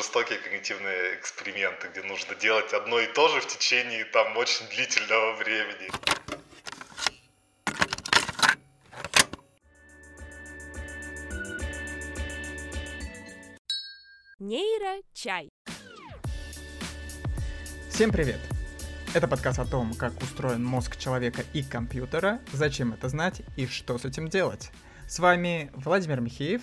жестокие когнитивные эксперименты, где нужно делать одно и то же в течение там очень длительного времени. Нейрочай. Всем привет! Это подкаст о том, как устроен мозг человека и компьютера, зачем это знать и что с этим делать. С вами Владимир Михеев.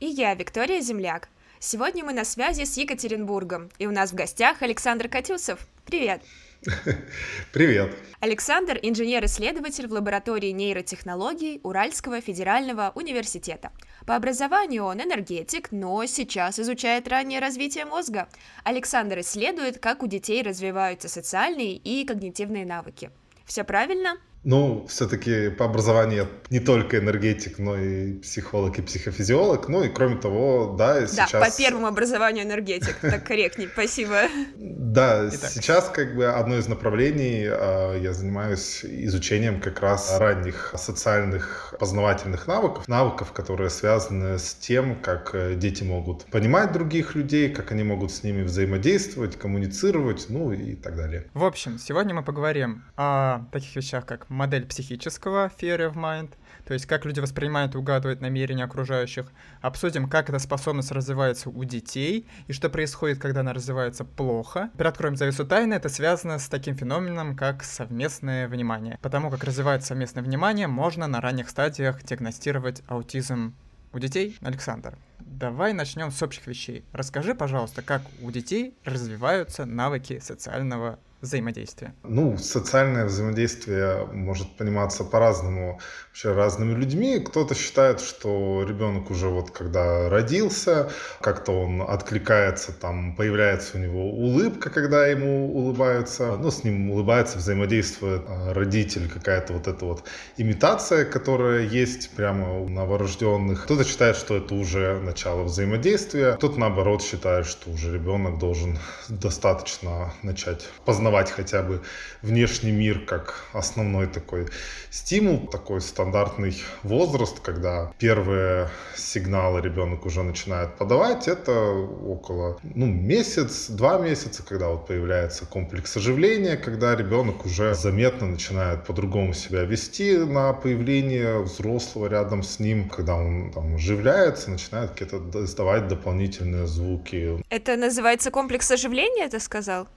И я, Виктория Земляк. Сегодня мы на связи с Екатеринбургом, и у нас в гостях Александр Катюсов. Привет! Привет. Александр – инженер-исследователь в лаборатории нейротехнологий Уральского федерального университета. По образованию он энергетик, но сейчас изучает раннее развитие мозга. Александр исследует, как у детей развиваются социальные и когнитивные навыки. Все правильно? Ну, все-таки по образованию не только энергетик, но и психолог и психофизиолог. Ну и кроме того, да, сейчас... Да, по первому образованию энергетик, так корректней, спасибо. Да, сейчас как бы одно из направлений, а, я занимаюсь изучением как раз ранних социальных познавательных навыков, навыков, которые связаны с тем, как э, дети могут понимать других людей, как они могут с ними взаимодействовать, коммуницировать, ну и так далее. В общем, сегодня мы поговорим о таких вещах, как модель психического Fear of Mind, то есть как люди воспринимают и угадывают намерения окружающих. Обсудим, как эта способность развивается у детей и что происходит, когда она развивается плохо. Приоткроем завесу тайны, это связано с таким феноменом, как совместное внимание. Потому как развивается совместное внимание, можно на ранних стадиях диагностировать аутизм у детей. Александр, давай начнем с общих вещей. Расскажи, пожалуйста, как у детей развиваются навыки социального взаимодействия? Ну, социальное взаимодействие может пониматься по-разному вообще разными людьми. Кто-то считает, что ребенок уже вот когда родился, как-то он откликается, там появляется у него улыбка, когда ему улыбаются, ну, с ним улыбается, взаимодействует а, родитель, какая-то вот эта вот имитация, которая есть прямо у новорожденных. Кто-то считает, что это уже начало взаимодействия, кто-то наоборот считает, что уже ребенок должен достаточно начать познавать хотя бы внешний мир как основной такой стимул, такой стандартный возраст, когда первые сигналы ребенок уже начинает подавать, это около ну, месяц, два месяца, когда вот появляется комплекс оживления, когда ребенок уже заметно начинает по-другому себя вести на появление взрослого рядом с ним, когда он там оживляется, начинает какие-то издавать дополнительные звуки. Это называется комплекс оживления, ты сказал?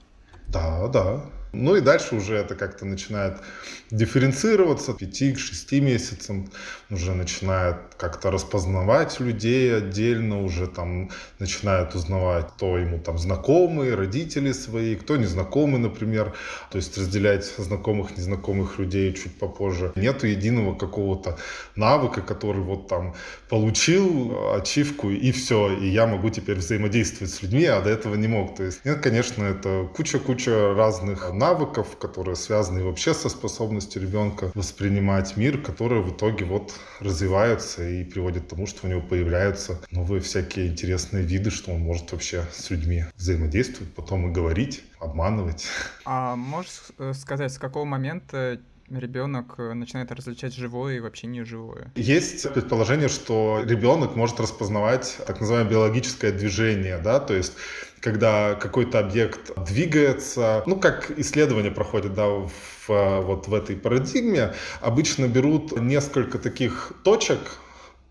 Да, да. Ну и дальше уже это как-то начинает дифференцироваться. К 5-6 месяцам уже начинает как-то распознавать людей отдельно, уже там начинает узнавать, кто ему там знакомые, родители свои, кто незнакомый, например. То есть разделять знакомых, незнакомых людей чуть попозже. Нету единого какого-то навыка, который вот там получил ачивку и все, и я могу теперь взаимодействовать с людьми, а до этого не мог. То есть нет, конечно, это куча-куча разных навыков, которые связаны вообще со способностью ребенка воспринимать мир, которые в итоге вот развиваются и приводят к тому, что у него появляются новые всякие интересные виды, что он может вообще с людьми взаимодействовать, потом и говорить, обманывать. А можешь э, сказать, с какого момента ребенок э, начинает различать живое и вообще неживое. Есть предположение, что ребенок может распознавать так называемое биологическое движение, да, то есть когда какой-то объект двигается, ну, как исследования проходят, да, в, вот в этой парадигме, обычно берут несколько таких точек,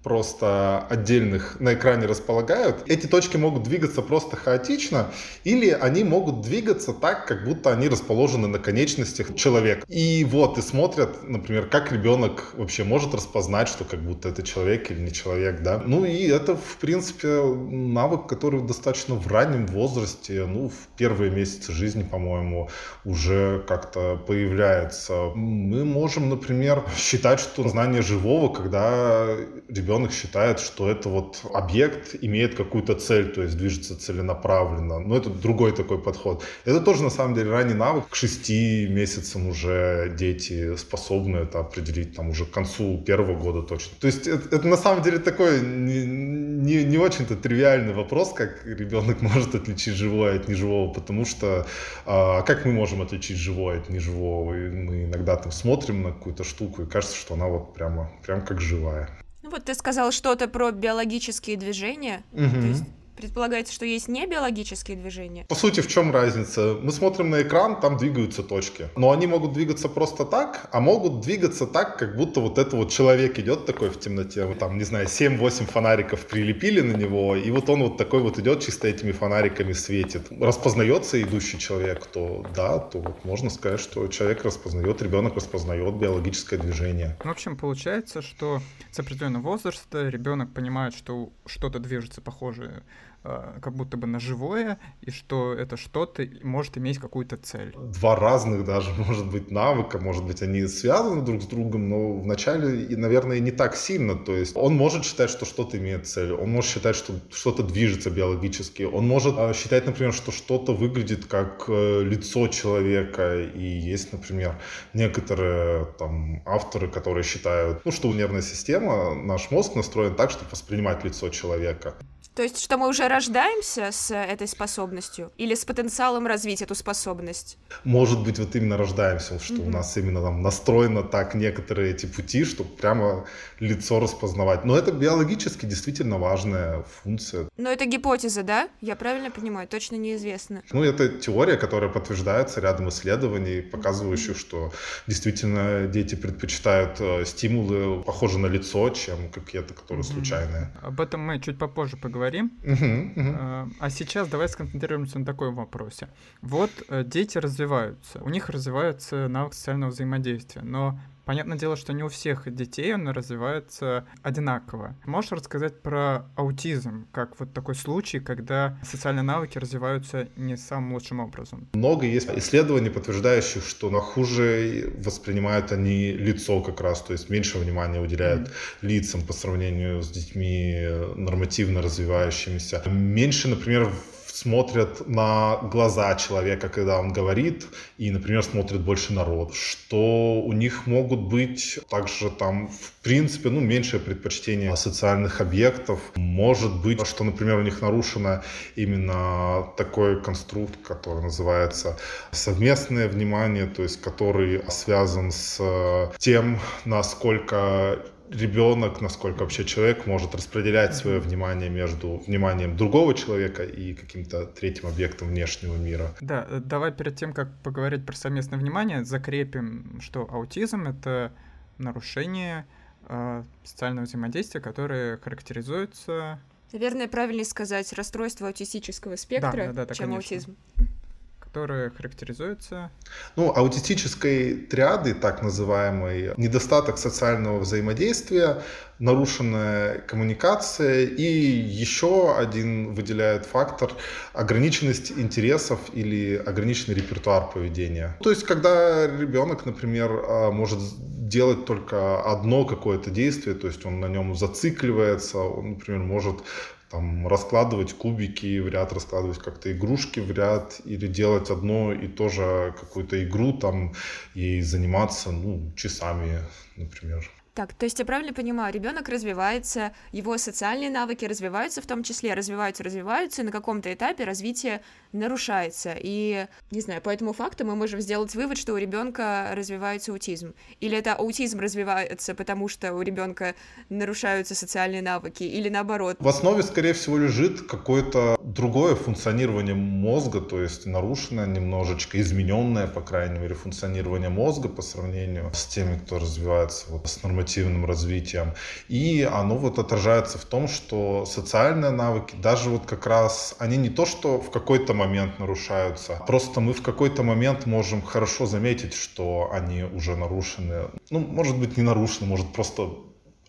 просто отдельных на экране располагают. Эти точки могут двигаться просто хаотично, или они могут двигаться так, как будто они расположены на конечностях человека. И вот, и смотрят, например, как ребенок вообще может распознать, что как будто это человек или не человек, да. Ну и это, в принципе, навык, который достаточно в раннем возрасте, ну, в первые месяцы жизни, по-моему, уже как-то появляется. Мы можем, например, считать, что знание живого, когда ребенок ребенок считает, что это вот объект имеет какую-то цель, то есть движется целенаправленно. Но это другой такой подход. Это тоже на самом деле ранний навык. К шести месяцам уже дети способны это определить, там уже к концу первого года точно. То есть это, это на самом деле такой не, не, не очень-то тривиальный вопрос, как ребенок может отличить живое от неживого, потому что а как мы можем отличить живое от неживого? И мы иногда там смотрим на какую-то штуку и кажется, что она вот прямо, прям как живая. Ну вот ты сказал что-то про биологические движения. Угу. То есть Предполагается, что есть не биологические движения? По сути, в чем разница? Мы смотрим на экран, там двигаются точки. Но они могут двигаться просто так, а могут двигаться так, как будто вот это вот человек идет такой в темноте. Вот там, не знаю, 7-8 фонариков прилепили на него, и вот он вот такой вот идет, чисто этими фонариками светит. Распознается идущий человек, то да, то вот можно сказать, что человек распознает, ребенок распознает биологическое движение. В общем, получается, что с определенного возраста ребенок понимает, что что-то движется похожее как будто бы на живое, и что это что-то может иметь какую-то цель. Два разных даже, может быть, навыка, может быть, они связаны друг с другом, но вначале, наверное, не так сильно. То есть он может считать, что что-то имеет цель, он может считать, что что-то движется биологически, он может э, считать, например, что что-то выглядит как э, лицо человека, и есть, например, некоторые там авторы, которые считают, ну, что нервная система, наш мозг настроен так, чтобы воспринимать лицо человека. То есть, что мы уже рождаемся с этой способностью или с потенциалом развить эту способность? Может быть, вот именно рождаемся, что mm-hmm. у нас именно там настроено так некоторые эти пути, чтобы прямо лицо распознавать. Но это биологически действительно важная функция. Но это гипотеза, да? Я правильно понимаю? Точно неизвестно. Ну, это теория, которая подтверждается рядом исследований, показывающих, mm-hmm. что действительно дети предпочитают э, стимулы, похожие на лицо, чем какие-то, которые mm-hmm. случайные. Об этом мы чуть попозже поговорим поговорим. Uh-huh, uh-huh. А сейчас давай сконцентрируемся на таком вопросе. Вот э, дети развиваются, у них развивается навык социального взаимодействия, но Понятное дело, что не у всех детей он развивается одинаково. Можешь рассказать про аутизм, как вот такой случай, когда социальные навыки развиваются не самым лучшим образом? Много есть исследований, подтверждающих, что на хуже воспринимают они лицо как раз, то есть меньше внимания уделяют mm-hmm. лицам по сравнению с детьми нормативно развивающимися. Меньше, например, смотрят на глаза человека, когда он говорит, и, например, смотрят больше народ, что у них могут быть также там, в принципе, ну, меньшее предпочтение социальных объектов. Может быть, что, например, у них нарушено именно такой конструкт, который называется совместное внимание, то есть который связан с тем, насколько ребенок, насколько вообще человек может распределять свое внимание между вниманием другого человека и каким-то третьим объектом внешнего мира. Да, э, давай перед тем, как поговорить про совместное внимание, закрепим, что аутизм — это нарушение э, социального взаимодействия, которое характеризуется... Наверное, правильнее сказать расстройство аутистического спектра, да, да, да, чем конечно. аутизм которая характеризуется... Ну, аутистической триады, так называемой, недостаток социального взаимодействия, нарушенная коммуникация и еще один выделяет фактор ограниченность интересов или ограниченный репертуар поведения. То есть, когда ребенок, например, а, может делать только одно какое-то действие, то есть он на нем зацикливается, он, например, может там раскладывать кубики в ряд, раскладывать как-то игрушки в ряд или делать одно и то же какую-то игру там и заниматься ну, часами, например. Так, то есть я правильно понимаю, ребенок развивается, его социальные навыки развиваются в том числе, развиваются, развиваются, и на каком-то этапе развитие нарушается. И, не знаю, по этому факту мы можем сделать вывод, что у ребенка развивается аутизм. Или это аутизм развивается, потому что у ребенка нарушаются социальные навыки, или наоборот. В основе, скорее всего, лежит какое-то другое функционирование мозга, то есть нарушенное немножечко, измененное, по крайней мере, функционирование мозга по сравнению с теми, кто развивается вот с нормативным когнитивным развитием. И оно вот отражается в том, что социальные навыки, даже вот как раз, они не то, что в какой-то момент нарушаются, просто мы в какой-то момент можем хорошо заметить, что они уже нарушены. Ну, может быть, не нарушены, может просто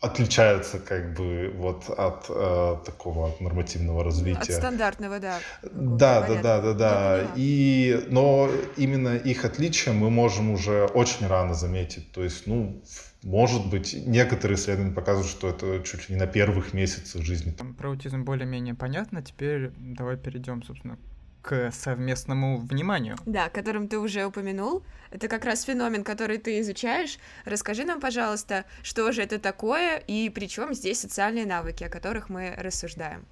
отличаются как бы вот от э, такого от нормативного развития. От стандартного, да. Да, да, да, да, да. И но именно их отличия мы можем уже очень рано заметить. То есть, ну, может быть, некоторые исследования показывают, что это чуть ли не на первых месяцах жизни. Про аутизм более-менее понятно. Теперь давай перейдем, собственно, к совместному вниманию. Да, которым ты уже упомянул. Это как раз феномен, который ты изучаешь. Расскажи нам, пожалуйста, что же это такое и при чем здесь социальные навыки, о которых мы рассуждаем.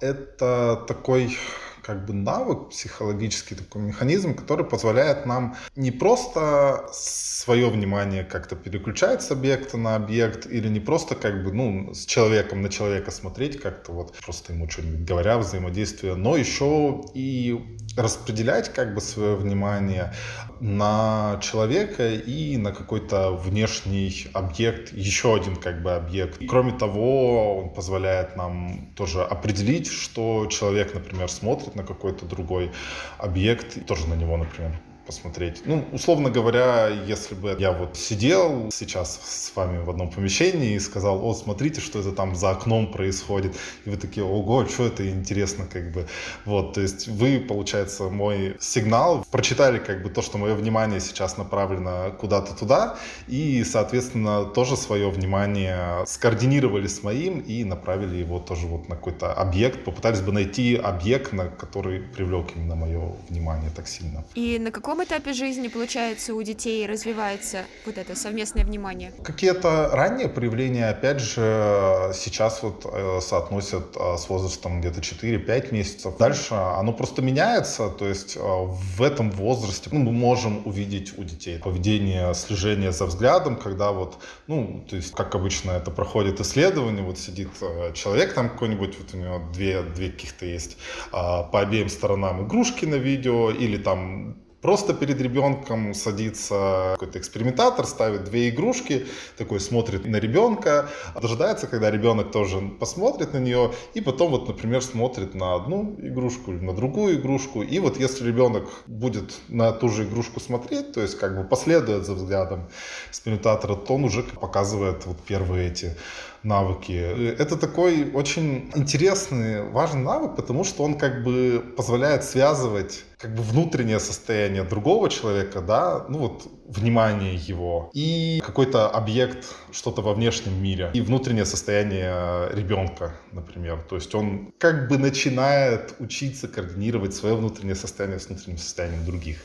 Это такой как бы навык, психологический такой механизм, который позволяет нам не просто свое внимание как-то переключать с объекта на объект или не просто как бы, ну, с человеком на человека смотреть как-то вот просто ему что-нибудь говоря, взаимодействие, но еще и распределять как бы свое внимание на человека и на какой-то внешний объект, еще один как бы объект. И, кроме того, он позволяет нам тоже определить, что человек, например, смотрит на какой-то другой объект, тоже на него, например, посмотреть. Ну, условно говоря, если бы я вот сидел сейчас с вами в одном помещении и сказал, о, смотрите, что это там за окном происходит, и вы такие, ого, что это интересно, как бы. Вот, то есть вы, получается, мой сигнал, прочитали как бы то, что мое внимание сейчас направлено куда-то туда, и, соответственно, тоже свое внимание скоординировали с моим и направили его тоже вот на какой-то объект, попытались бы найти объект, на который привлек именно мое внимание так сильно. И на каком этапе жизни, получается, у детей развивается вот это совместное внимание? Какие-то ранние проявления, опять же, сейчас вот э, соотносят э, с возрастом где-то 4-5 месяцев. Дальше оно просто меняется, то есть э, в этом возрасте ну, мы можем увидеть у детей поведение, слежение за взглядом, когда вот, ну, то есть, как обычно это проходит исследование, вот сидит человек там какой-нибудь, вот у него две, две каких-то есть по обеим сторонам игрушки на видео, или там Просто перед ребенком садится какой-то экспериментатор, ставит две игрушки, такой смотрит на ребенка, дожидается, когда ребенок тоже посмотрит на нее, и потом вот, например, смотрит на одну игрушку или на другую игрушку. И вот если ребенок будет на ту же игрушку смотреть, то есть как бы последует за взглядом экспериментатора, то он уже показывает вот первые эти навыки. Это такой очень интересный, важный навык, потому что он как бы позволяет связывать как бы внутреннее состояние другого человека, да, ну вот внимание его, и какой-то объект, что-то во внешнем мире, и внутреннее состояние ребенка, например. То есть он как бы начинает учиться координировать свое внутреннее состояние с внутренним состоянием других.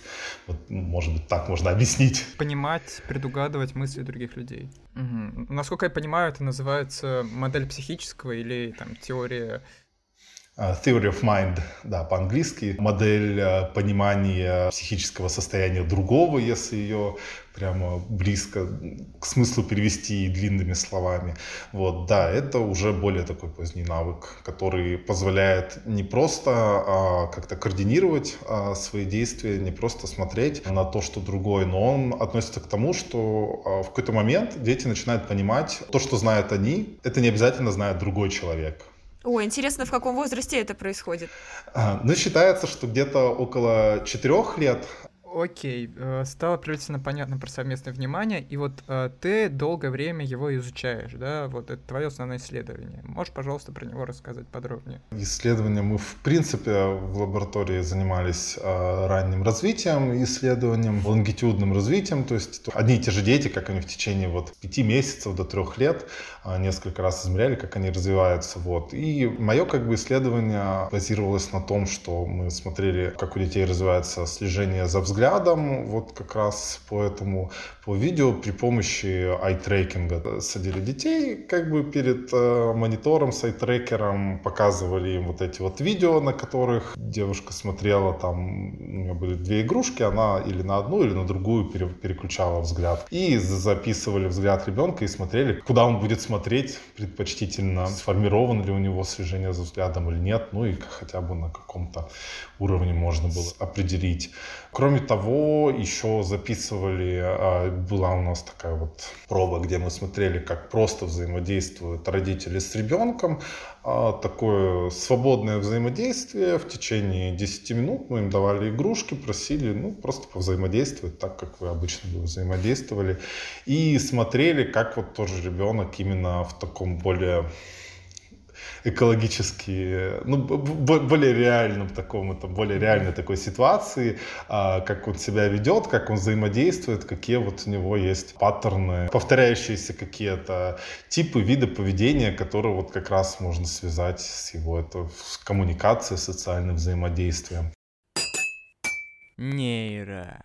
Вот, ну, может быть, так можно объяснить. Понимать, предугадывать мысли других людей. Угу. Насколько я понимаю, это называется модель психического или там теория Э, theory of Mind, да, по-английски, модель э, понимания психического состояния другого, если ее прямо близко к смыслу перевести длинными словами. Вот, да, это уже более такой поздний навык, который позволяет не просто а, как-то координировать а, свои действия, не просто смотреть на то, что другое, но он относится к тому, что а, в какой-то момент дети начинают понимать, то, что знают они, это не обязательно знает другой человек. О, интересно, в каком возрасте это происходит? А, ну, считается, что где-то около четырех лет Окей, э, стало приблизительно понятно про совместное внимание, и вот э, ты долгое время его изучаешь, да, вот это твое основное исследование. Можешь, пожалуйста, про него рассказать подробнее? Исследования мы, в принципе, в лаборатории занимались э, ранним развитием, исследованием, лонгитюдным развитием, то есть одни и те же дети, как они в течение вот пяти месяцев до трех лет несколько раз измеряли, как они развиваются, вот. И мое как бы исследование базировалось на том, что мы смотрели, как у детей развивается слежение за взглядом, взглядом, вот как раз по этому, по видео при помощи ай-трекинга. Садили детей как бы перед э, монитором с ай-трекером, показывали им вот эти вот видео, на которых девушка смотрела, там у нее были две игрушки, она или на одну, или на другую пере, переключала взгляд. И записывали взгляд ребенка и смотрели, куда он будет смотреть предпочтительно, сформировано ли у него слежение за взглядом или нет, ну и хотя бы на каком-то уровне можно было определить. Кроме того, еще записывали, а, была у нас такая вот проба, где мы смотрели, как просто взаимодействуют родители с ребенком. А, такое свободное взаимодействие в течение 10 минут. Мы им давали игрушки, просили, ну, просто повзаимодействовать так, как вы обычно бы взаимодействовали. И смотрели, как вот тоже ребенок именно в таком более экологически, ну, более реальном таком, это более реальной такой ситуации, а, как он себя ведет, как он взаимодействует, какие вот у него есть паттерны, повторяющиеся какие-то типы, виды поведения, которые вот как раз можно связать с его это, с коммуникацией, социальным взаимодействием. Нейро.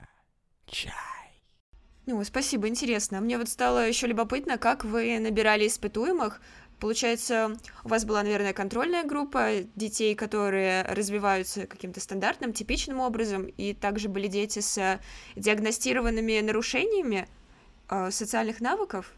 Чай. Ну, спасибо, интересно. Мне вот стало еще любопытно, как вы набирали испытуемых, Получается, у вас была, наверное, контрольная группа детей, которые развиваются каким-то стандартным, типичным образом, и также были дети с диагностированными нарушениями э, социальных навыков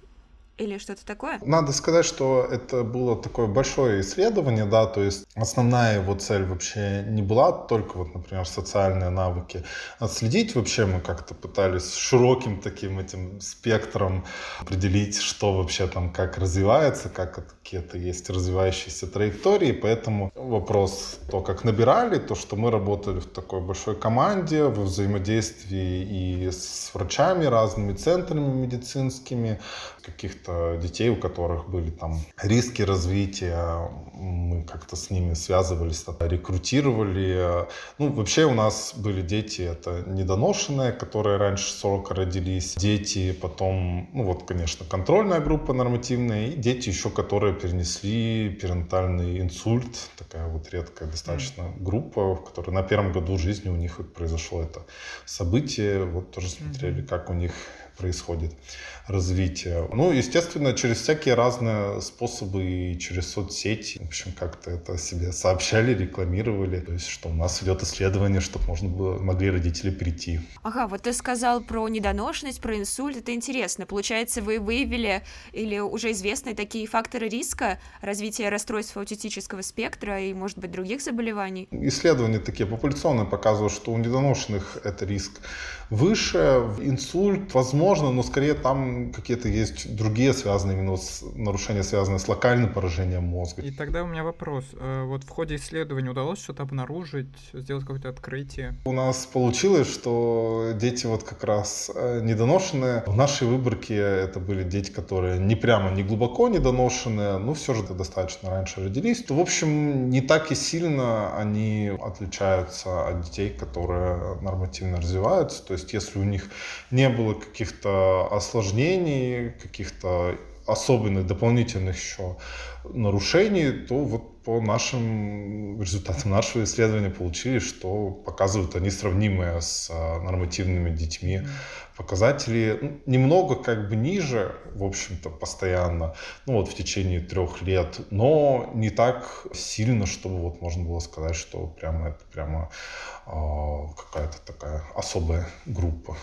или что-то такое? Надо сказать, что это было такое большое исследование, да, то есть основная его цель вообще не была только вот, например, социальные навыки. Отследить вообще мы как-то пытались широким таким этим спектром определить, что вообще там как развивается, как какие-то есть развивающиеся траектории, поэтому вопрос то, как набирали, то, что мы работали в такой большой команде, в взаимодействии и с врачами, разными центрами медицинскими, каких-то детей, у которых были там риски развития, мы как-то с ними связывались, рекрутировали. Ну, вообще у нас были дети, это недоношенные, которые раньше срока родились, дети, потом, ну вот, конечно, контрольная группа нормативная, и дети еще, которые перенесли перинатальный инсульт, такая вот редкая достаточно mm. группа, в которой на первом году жизни у них произошло это событие, вот тоже смотрели, mm-hmm. как у них происходит развитие. Ну, естественно, через всякие разные способы и через соцсети, в общем, как-то это себе сообщали, рекламировали, то есть, что у нас идет исследование, чтобы можно было, могли родители прийти. Ага, вот ты сказал про недоношенность, про инсульт, это интересно. Получается, вы выявили или уже известны такие факторы риска развития расстройств аутистического спектра и, может быть, других заболеваний? Исследования такие популяционные показывают, что у недоношенных это риск выше, инсульт возможно, но скорее там какие-то есть другие связанные именно с нарушения, связанные с локальным поражением мозга. И тогда у меня вопрос. Э, вот в ходе исследования удалось что-то обнаружить, сделать какое-то открытие? У нас получилось, что дети вот как раз э, недоношенные. В нашей выборке это были дети, которые не прямо, не глубоко недоношенные, но все же достаточно раньше родились. То, в общем, не так и сильно они отличаются от детей, которые нормативно развиваются. То есть если у них не было каких-то осложнений, каких-то особенных дополнительных еще нарушений, то вот по нашим результатам нашего исследования получили, что показывают они сравнимые с а, нормативными детьми показатели ну, немного как бы ниже, в общем-то, постоянно, ну вот в течение трех лет, но не так сильно, чтобы вот можно было сказать, что прямо это прямо э, какая-то такая особая группа.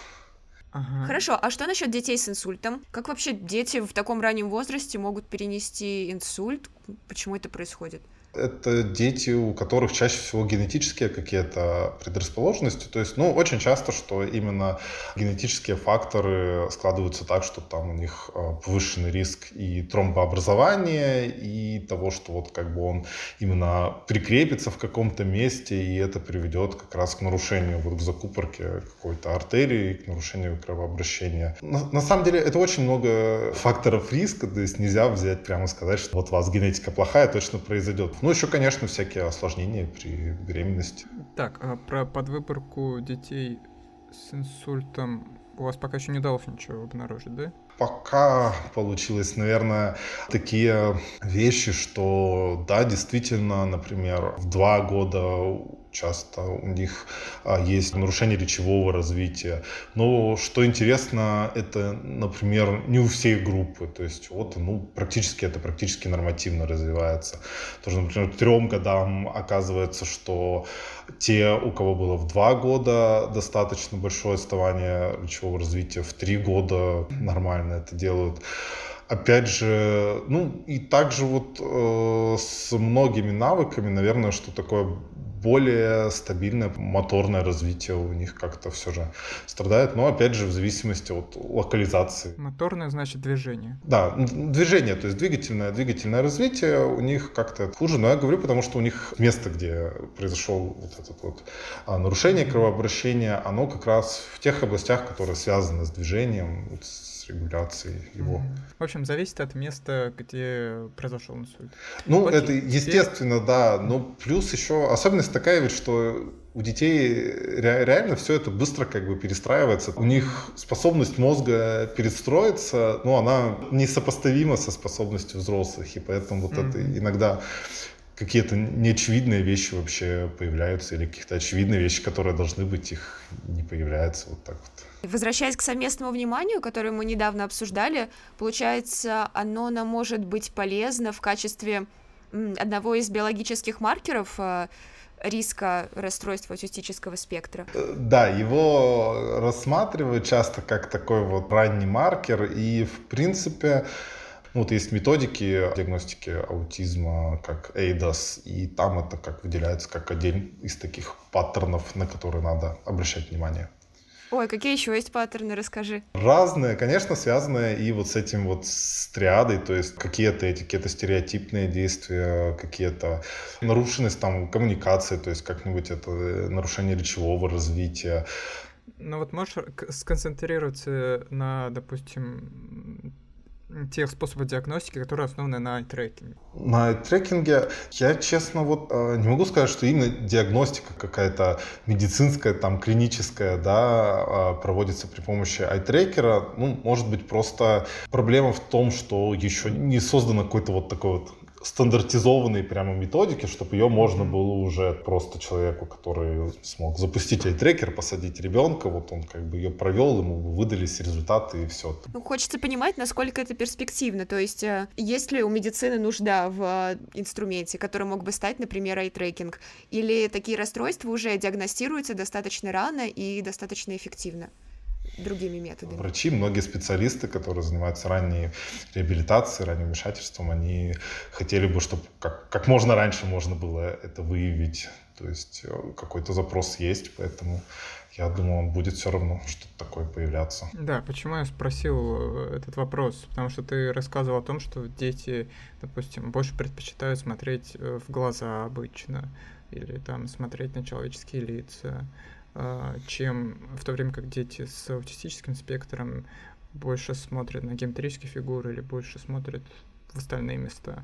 Ага. Хорошо, а что насчет детей с инсультом? Как вообще дети в таком раннем возрасте могут перенести инсульт? Почему это происходит? Это дети, у которых чаще всего генетические какие-то предрасположенности. То есть, ну, очень часто, что именно генетические факторы складываются так, что там у них а, повышенный риск и тромбообразования, и того, что вот как бы он именно прикрепится в каком-то месте, и это приведет как раз к нарушению, вот к закупорке какой-то артерии, к нарушению кровообращения. На, на самом деле, это очень много факторов риска, то есть нельзя взять прямо сказать, что вот у вас генетика плохая, точно произойдет. Ну, еще, конечно, всякие осложнения при беременности. Так, а про подвыборку детей с инсультом у вас пока еще не удалось ничего обнаружить, да? Пока получилось, наверное, такие вещи, что да, действительно, например, в два года часто у них а, есть нарушение речевого развития. Но что интересно, это, например, не у всей группы. То есть вот, ну, практически это практически нормативно развивается. Тоже, например, трем годам оказывается, что те, у кого было в два года достаточно большое отставание речевого развития, в три года нормально это делают опять же, ну и также вот э, с многими навыками, наверное, что такое более стабильное моторное развитие у них как-то все же страдает, но опять же в зависимости от локализации. Моторное значит движение. Да, движение, то есть двигательное, двигательное развитие у них как-то хуже, но я говорю, потому что у них место, где произошел вот это вот а, нарушение кровообращения, оно как раз в тех областях, которые связаны с движением, с регуляцией его. В общем, зависит от места, где произошел инсульт. Ну, Окей, это естественно, теперь... да. Но плюс еще особенность такая ведь, что у детей реально все это быстро как бы перестраивается. У них способность мозга перестроиться, ну, она несопоставима со способностью взрослых, и поэтому вот mm-hmm. это иногда какие-то неочевидные вещи вообще появляются, или какие-то очевидные вещи, которые должны быть, их не появляются. Вот так вот. Возвращаясь к совместному вниманию, которое мы недавно обсуждали, получается, оно нам может быть полезно в качестве одного из биологических маркеров э, риска расстройства аутистического спектра? Э, да, его рассматривают часто как такой вот ранний маркер, и в принципе ну, вот есть методики диагностики аутизма, как ADAS, и там это как выделяется как один из таких паттернов, на которые надо обращать внимание. Ой, какие еще есть паттерны, расскажи. Разные, конечно, связанные и вот с этим вот с триадой, то есть какие-то эти, какие-то стереотипные действия, какие-то нарушенность там коммуникации, то есть как-нибудь это нарушение речевого развития. Ну вот можешь сконцентрироваться на, допустим, тех способов диагностики, которые основаны на трекинге? На трекинге я, честно, вот э, не могу сказать, что именно диагностика какая-то медицинская, там, клиническая, да, а, проводится при помощи айтрекера. Ну, может быть, просто проблема в том, что еще не создано какой-то вот такой вот стандартизованной прямо методики, чтобы ее можно было уже просто человеку, который смог запустить айтрекер, посадить ребенка, вот он как бы ее провел, ему выдались результаты и все. Ну, хочется понимать, насколько это перспективно, то есть э, есть ли у медицины нужда в э, инструменте, который мог бы стать, например, айтрекинг, или такие расстройства уже диагностируются достаточно рано и достаточно эффективно? Другими методами. Врачи, многие специалисты, которые занимаются ранней реабилитацией, ранним вмешательством, они хотели бы, чтобы как, как можно раньше можно было это выявить. То есть э, какой-то запрос есть, поэтому я думаю, он будет все равно что-то такое появляться. Да, почему я спросил э, этот вопрос? Потому что ты рассказывал о том, что дети, допустим, больше предпочитают смотреть э, в глаза обычно, или там смотреть на человеческие лица. А, чем в то время как дети с аутистическим спектром больше смотрят на геометрические фигуры или больше смотрят в остальные места,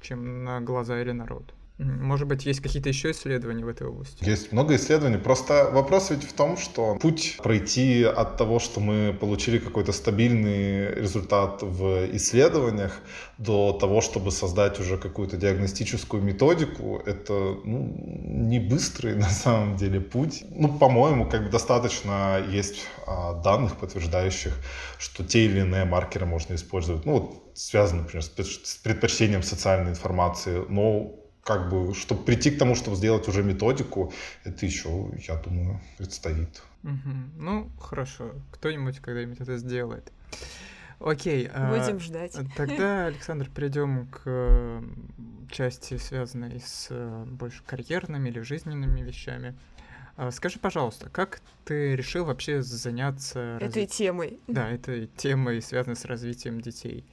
чем на глаза или на рот. Может быть, есть какие-то еще исследования в этой области? Есть много исследований. Просто вопрос ведь в том, что путь пройти от того, что мы получили какой-то стабильный результат в исследованиях, до того, чтобы создать уже какую-то диагностическую методику, это ну, не быстрый на самом деле путь. Ну, по-моему, как бы достаточно есть а, данных, подтверждающих, что те или иные маркеры можно использовать. Ну, вот связано, например, с предпочтением социальной информации, но как бы, чтобы прийти к тому, чтобы сделать уже методику, это еще, я думаю, предстоит. Угу. Ну, хорошо. Кто-нибудь когда-нибудь это сделает. Окей. А, Будем а, ждать. Тогда, Александр, перейдем к части, связанной с э, больше карьерными или жизненными вещами. А, скажи, пожалуйста, как ты решил вообще заняться... Этой разви... темой. Да, этой темой, связанной с развитием детей.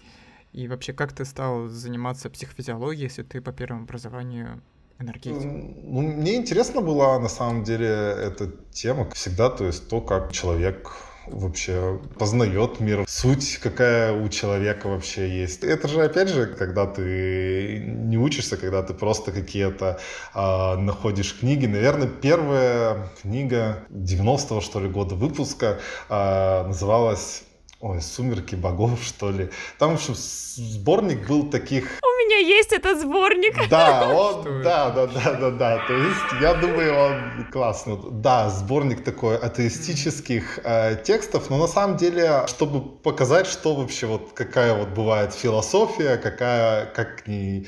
И вообще, как ты стал заниматься психофизиологией, если ты по первому образованию энергетик? Ну, мне интересно была на самом деле эта тема всегда, то есть то, как человек вообще познает мир, суть какая у человека вообще есть. Это же, опять же, когда ты не учишься, когда ты просто какие-то э, находишь книги. Наверное, первая книга 90-го, что ли, года выпуска э, называлась Ой, «Сумерки богов», что ли. Там, в общем, сборник был таких... У меня есть этот сборник. Да, он, да, да, да, да, да. То есть, я думаю, он классный. Да, сборник такой атеистических э, текстов, но на самом деле, чтобы показать, что вообще вот какая вот бывает философия, какая, как не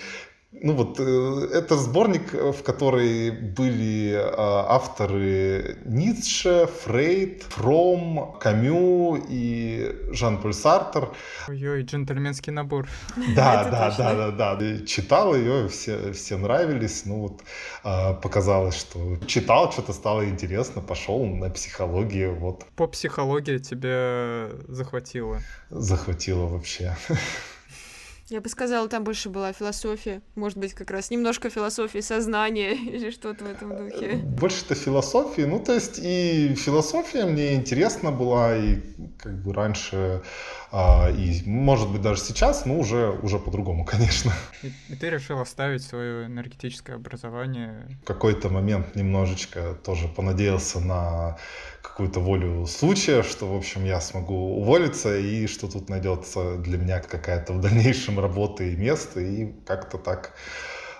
ну вот, э, это сборник, э, в который были э, авторы Ницше, Фрейд, Фром, Камю и Жан-Поль Сартер. Ой-ой, джентльменский набор. Да, да, да, да, да. Читал ее, все, все нравились. Ну вот, показалось, что читал, что-то стало интересно, пошел на психологию, вот. По психологии тебя захватило? Захватило вообще. Я бы сказала, там больше была философия. Может быть, как раз немножко философии сознания или что-то в этом духе. Больше-то философии. Ну, то есть и философия мне интересна была, и как бы раньше, а, и может быть даже сейчас, но уже, уже по-другому, конечно. И, и ты решил оставить свое энергетическое образование? В какой-то момент немножечко тоже понадеялся на какую-то волю случая, что, в общем, я смогу уволиться, и что тут найдется для меня какая-то в дальнейшем работа и место, и как-то так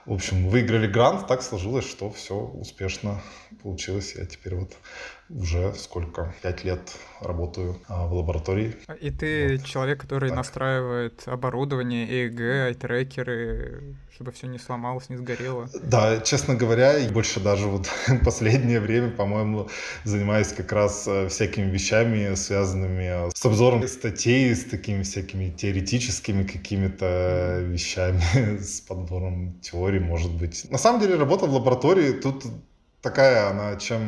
В общем, выиграли грант, так сложилось, что все успешно получилось. Я теперь вот уже сколько? Пять лет работаю а, в лаборатории. И ты вот. человек, который так. настраивает оборудование, ЭЭГ, трекеры, чтобы все не сломалось, не сгорело. Да, честно говоря, и больше даже вот последнее время, по-моему, занимаюсь как раз э, всякими вещами, связанными с обзором статей, с такими всякими теоретическими какими-то вещами, с подбором теорий, может быть. На самом деле, работа в лаборатории тут такая она, чем,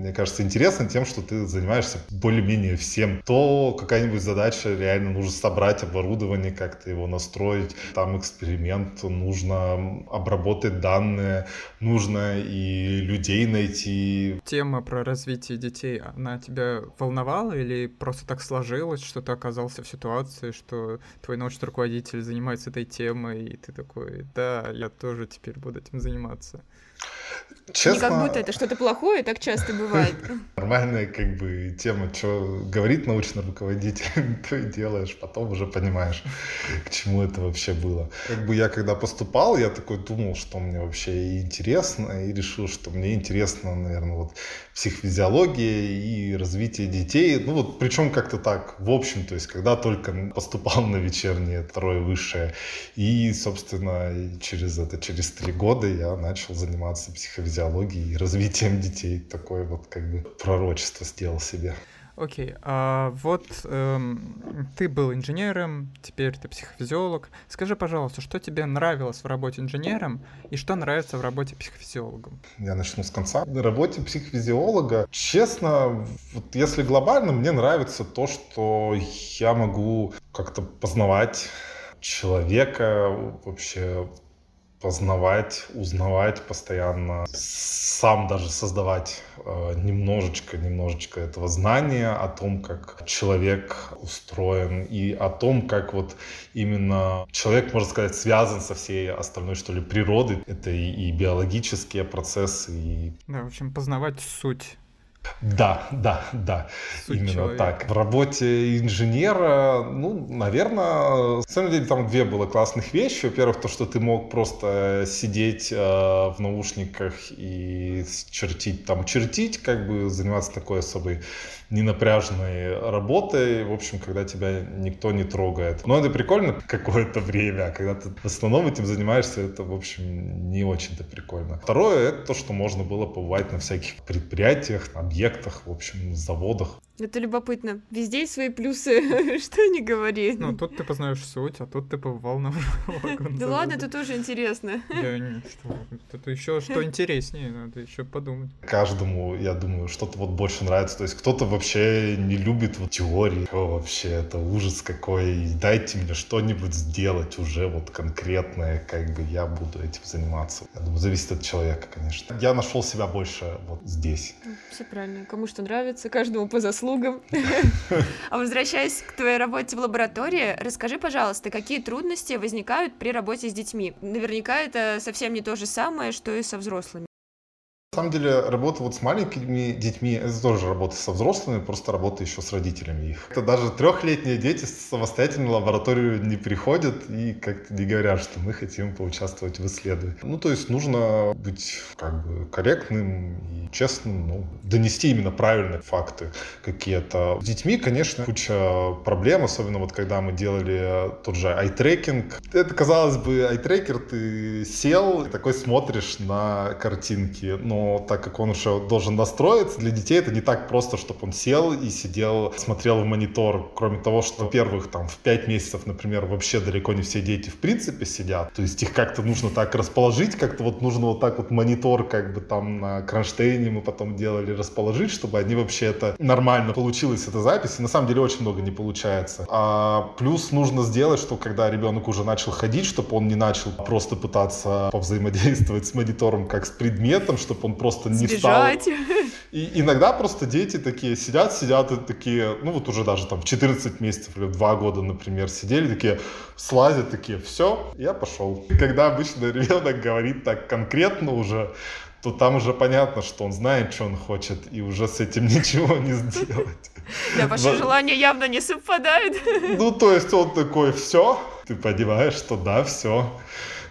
мне кажется, интересна тем, что ты занимаешься более-менее всем. То какая-нибудь задача, реально нужно собрать оборудование, как-то его настроить, там эксперимент, нужно обработать данные, нужно и людей найти. Тема про развитие детей, она тебя волновала или просто так сложилось, что ты оказался в ситуации, что твой научный руководитель занимается этой темой, и ты такой, да, я тоже теперь буду этим заниматься? Честно... Не как будто это что-то плохое, так часто бывает. Нормальная как бы тема, что говорит научный руководитель, то и делаешь, потом уже понимаешь, к чему это вообще было. Как бы я когда поступал, я такой думал, что мне вообще интересно, и решил, что мне интересно, наверное, вот психофизиология и развитие детей. Ну вот, причем как-то так, в общем, то есть когда только поступал на вечернее, второе высшее, и, собственно, через это, через три года я начал заниматься психофизиологией и развитием детей. Такое вот как бы пророчество сделал себе. Окей, okay. а вот эм, ты был инженером, теперь ты психофизиолог. Скажи, пожалуйста, что тебе нравилось в работе инженером и что нравится в работе психофизиологом? Я начну с конца. В работе психофизиолога, честно, вот если глобально, мне нравится то, что я могу как-то познавать человека, вообще познавать, узнавать постоянно, сам даже создавать э, немножечко, немножечко этого знания о том, как человек устроен и о том, как вот именно человек, можно сказать, связан со всей остальной, что ли, природой. Это и, и биологические процессы, и... Да, в общем, познавать суть да, да, да, Суть именно человека. так. В работе инженера, ну, наверное, на самом деле там две было классных вещи. Во-первых, то, что ты мог просто сидеть э, в наушниках и чертить там, чертить, как бы заниматься такой особой ненапряженной работой, в общем, когда тебя никто не трогает. Но это прикольно какое-то время, а когда ты в основном этим занимаешься, это, в общем, не очень-то прикольно. Второе, это то, что можно было побывать на всяких предприятиях, объектах, в общем, заводах. Это любопытно. Везде есть свои плюсы, что не говори. Ну, тут ты познаешь суть, а тут ты побывал на Да ладно, это тоже интересно. Я не, что, это еще что интереснее, надо еще подумать. Каждому, я думаю, что-то вот больше нравится. То есть кто-то вообще не любит вот теории. О, вообще, это ужас какой. Дайте мне что-нибудь сделать уже вот конкретное, как бы я буду этим заниматься. Я думаю, зависит от человека, конечно. Я нашел себя больше вот здесь. Все правильно. Кому что нравится, каждому по заслугам заслугам. А возвращаясь к твоей работе в лаборатории, расскажи, пожалуйста, какие трудности возникают при работе с детьми? Наверняка это совсем не то же самое, что и со взрослыми. Самом деле, работа вот с маленькими детьми, это тоже работа со взрослыми, просто работа еще с родителями их. Это даже трехлетние дети самостоятельно в лабораторию не приходят и как-то не говорят, что мы хотим поучаствовать в исследовании. Ну, то есть нужно быть как бы корректным и честным, ну, донести именно правильные факты какие-то. С детьми, конечно, куча проблем, особенно вот когда мы делали тот же айтрекинг. Это, казалось бы, айтрекер, ты сел и такой смотришь на картинки, но так как он уже должен настроиться, для детей это не так просто, чтобы он сел и сидел, смотрел в монитор. Кроме того, что, во-первых, там в 5 месяцев, например, вообще далеко не все дети в принципе сидят. То есть их как-то нужно так расположить, как-то вот нужно вот так вот монитор как бы там на кронштейне мы потом делали расположить, чтобы они вообще это нормально получилась эта запись. И на самом деле очень много не получается. А плюс нужно сделать, что когда ребенок уже начал ходить, чтобы он не начал просто пытаться повзаимодействовать с монитором как с предметом, чтобы он просто не Сбежать. стал. И иногда просто дети такие сидят, сидят и такие, ну вот уже даже там в 14 месяцев или 2 года, например, сидели, такие слазят, такие, все, я пошел. Когда обычно ребенок говорит так конкретно уже, то там уже понятно, что он знает, что он хочет, и уже с этим ничего не сделать. Да, ваши желания явно не совпадают. Ну, то есть он такой, все, ты понимаешь, что да, все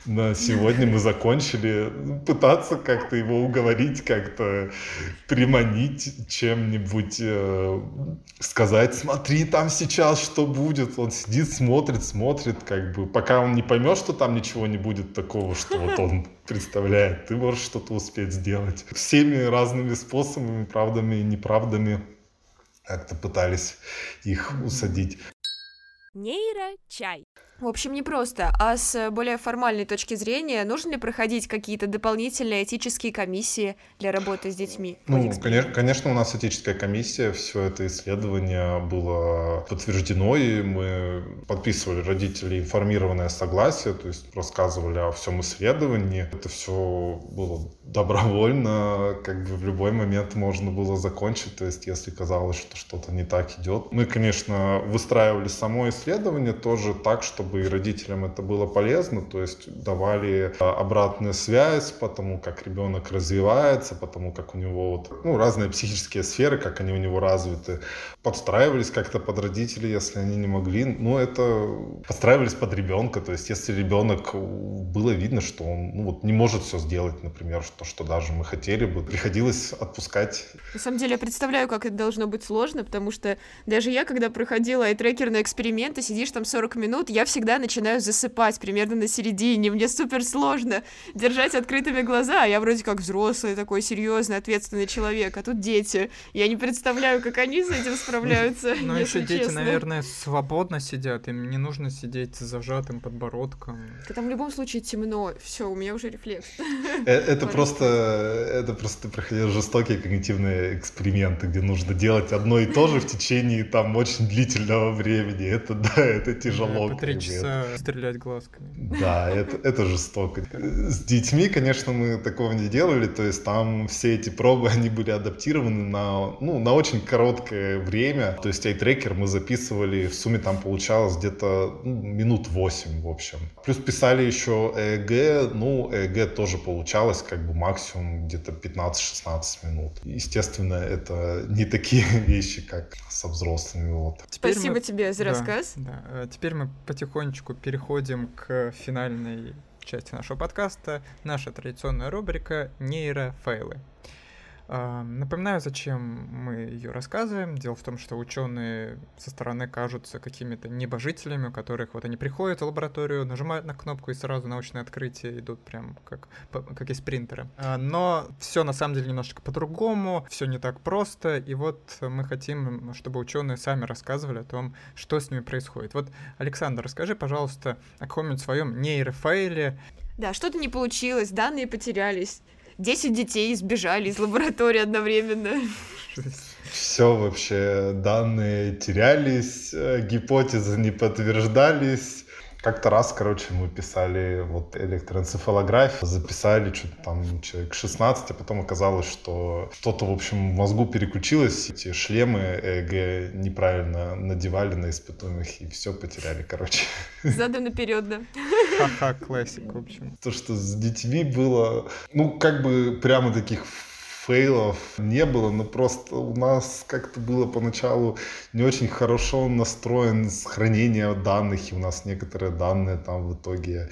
на сегодня мы закончили пытаться как-то его уговорить, как-то приманить чем-нибудь, э, сказать, смотри, там сейчас что будет. Он сидит, смотрит, смотрит, как бы, пока он не поймет, что там ничего не будет такого, что вот он представляет, ты можешь что-то успеть сделать. Всеми разными способами, правдами и неправдами как-то пытались их усадить. Нейро-чай. В общем, не просто, а с более формальной точки зрения, нужно ли проходить какие-то дополнительные этические комиссии для работы с детьми? Ну, конечно, конечно, у нас этическая комиссия, все это исследование было подтверждено, и мы подписывали родители информированное согласие, то есть рассказывали о всем исследовании. Это все было добровольно, как бы в любой момент можно было закончить, то есть если казалось, что что-то не так идет. Мы, конечно, выстраивали само исследование тоже так, чтобы чтобы и родителям это было полезно, то есть давали а, обратную связь по тому, как ребенок развивается, по тому, как у него вот, ну, разные психические сферы, как они у него развиты, подстраивались как-то под родителей, если они не могли, ну, это подстраивались под ребенка, то есть если ребенок, было видно, что он ну, вот не может все сделать, например, то, что даже мы хотели бы, приходилось отпускать. На самом деле я представляю, как это должно быть сложно, потому что даже я, когда проходила айтрекер на эксперименты, сидишь там 40 минут, я всегда начинаю засыпать примерно на середине. Мне супер сложно держать открытыми глаза. Я вроде как взрослый, такой серьезный, ответственный человек, а тут дети. Я не представляю, как они с этим справляются. Ну, еще дети, наверное, свободно сидят, им не нужно сидеть с зажатым подбородком. Там в любом случае темно. Все, у меня уже рефлекс. Э, это просто, это просто ты проходил жестокие когнитивные эксперименты, где нужно делать одно и то же в течение там очень длительного времени. Это да, это тяжело часа стрелять глазками. Да, это, это жестоко. С детьми, конечно, мы такого не делали, то есть там все эти пробы, они были адаптированы на, ну, на очень короткое время, то есть айтрекер мы записывали, в сумме там получалось где-то ну, минут 8, в общем. Плюс писали еще ЭЭГ, ну, ЭЭГ тоже получалось как бы максимум где-то 15-16 минут. Естественно, это не такие вещи, как со взрослыми. Вот. Теперь Спасибо мы... тебе за рассказ. Да, да. Теперь мы потихоньку потихонечку переходим к финальной части нашего подкаста, наша традиционная рубрика «Нейрофейлы». А, напоминаю, зачем мы ее рассказываем. Дело в том, что ученые со стороны кажутся какими-то небожителями, у которых вот они приходят в лабораторию, нажимают на кнопку и сразу научные открытия идут прям как, как из принтера. А, но все на самом деле немножечко по-другому, все не так просто, и вот мы хотим, чтобы ученые сами рассказывали о том, что с ними происходит. Вот, Александр, расскажи, пожалуйста, о каком-нибудь своем нейрофейле. Да, что-то не получилось, данные потерялись. 10 детей сбежали из лаборатории одновременно. Все вообще, данные терялись, э, гипотезы не подтверждались. Как-то раз, короче, мы писали вот электроэнцефалографию, записали что-то там человек 16, а потом оказалось, что что-то, в общем, в мозгу переключилось, эти шлемы ЭЭГ неправильно надевали на испытуемых и все потеряли, короче. Задом наперед, да. Ха-ха, классик, в общем. То, что с детьми было, ну, как бы прямо таких фейлов не было, но просто у нас как-то было поначалу не очень хорошо настроен хранение данных, и у нас некоторые данные там в итоге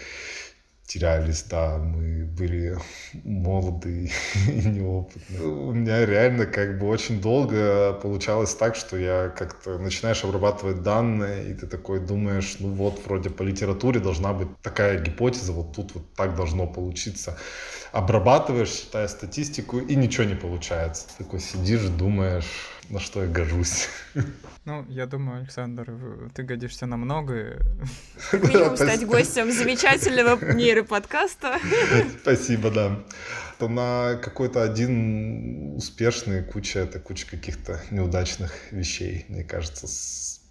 терялись, да, мы были молоды и неопытны. У меня реально как бы очень долго получалось так, что я как-то начинаешь обрабатывать данные, и ты такой думаешь, ну вот, вроде по литературе должна быть такая гипотеза, вот тут вот так должно получиться. Обрабатываешь, считая статистику, и ничего не получается. Такой сидишь, думаешь, на что я гожусь. Ну, я думаю, Александр, ты годишься на многое. Минимум стать гостем замечательного нейроподкаста. Спасибо, да. То на какой-то один успешный куча, это куча каких-то неудачных вещей, мне кажется,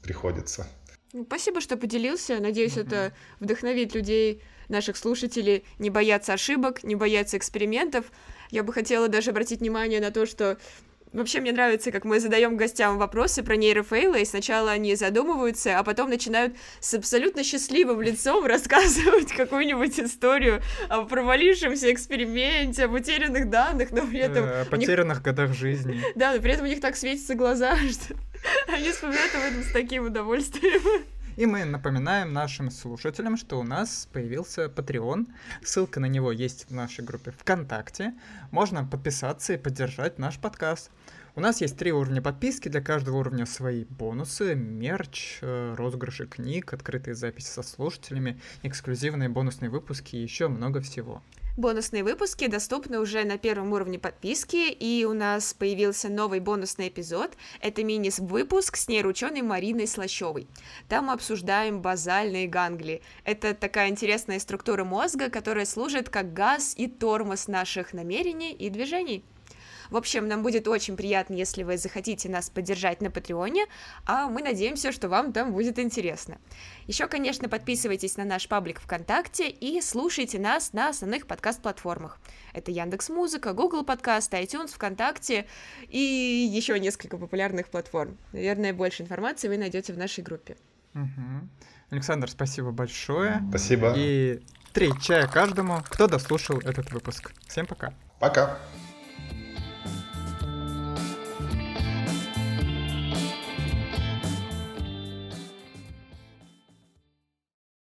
приходится. Ну, спасибо, что поделился. Надеюсь, это вдохновит людей, наших слушателей, не бояться ошибок, не бояться экспериментов. Я бы хотела даже обратить внимание на то, что Вообще мне нравится, как мы задаем гостям вопросы про нейрофейлы, и сначала они задумываются, а потом начинают с абсолютно счастливым лицом рассказывать какую-нибудь историю о провалившемся эксперименте, об утерянных данных, но при этом... Э, о потерянных них... годах жизни. Да, но при этом у них так светятся глаза, что они вспоминают об этом с таким удовольствием. И мы напоминаем нашим слушателям, что у нас появился Patreon. Ссылка на него есть в нашей группе ВКонтакте. Можно подписаться и поддержать наш подкаст. У нас есть три уровня подписки, для каждого уровня свои бонусы, мерч, э, розыгрыши книг, открытые записи со слушателями, эксклюзивные бонусные выпуски и еще много всего. Бонусные выпуски доступны уже на первом уровне подписки, и у нас появился новый бонусный эпизод. Это мини-выпуск с нейроученой Мариной Слащевой. Там мы обсуждаем базальные ганглии. Это такая интересная структура мозга, которая служит как газ и тормоз наших намерений и движений. В общем, нам будет очень приятно, если вы захотите нас поддержать на Патреоне, а мы надеемся, что вам там будет интересно. Еще, конечно, подписывайтесь на наш паблик ВКонтакте и слушайте нас на основных подкаст-платформах. Это Яндекс Музыка, Google Подкаст, iTunes, ВКонтакте и еще несколько популярных платформ. Наверное, больше информации вы найдете в нашей группе. Угу. Александр, спасибо большое. Спасибо. И три чая каждому, кто дослушал этот выпуск. Всем пока. Пока.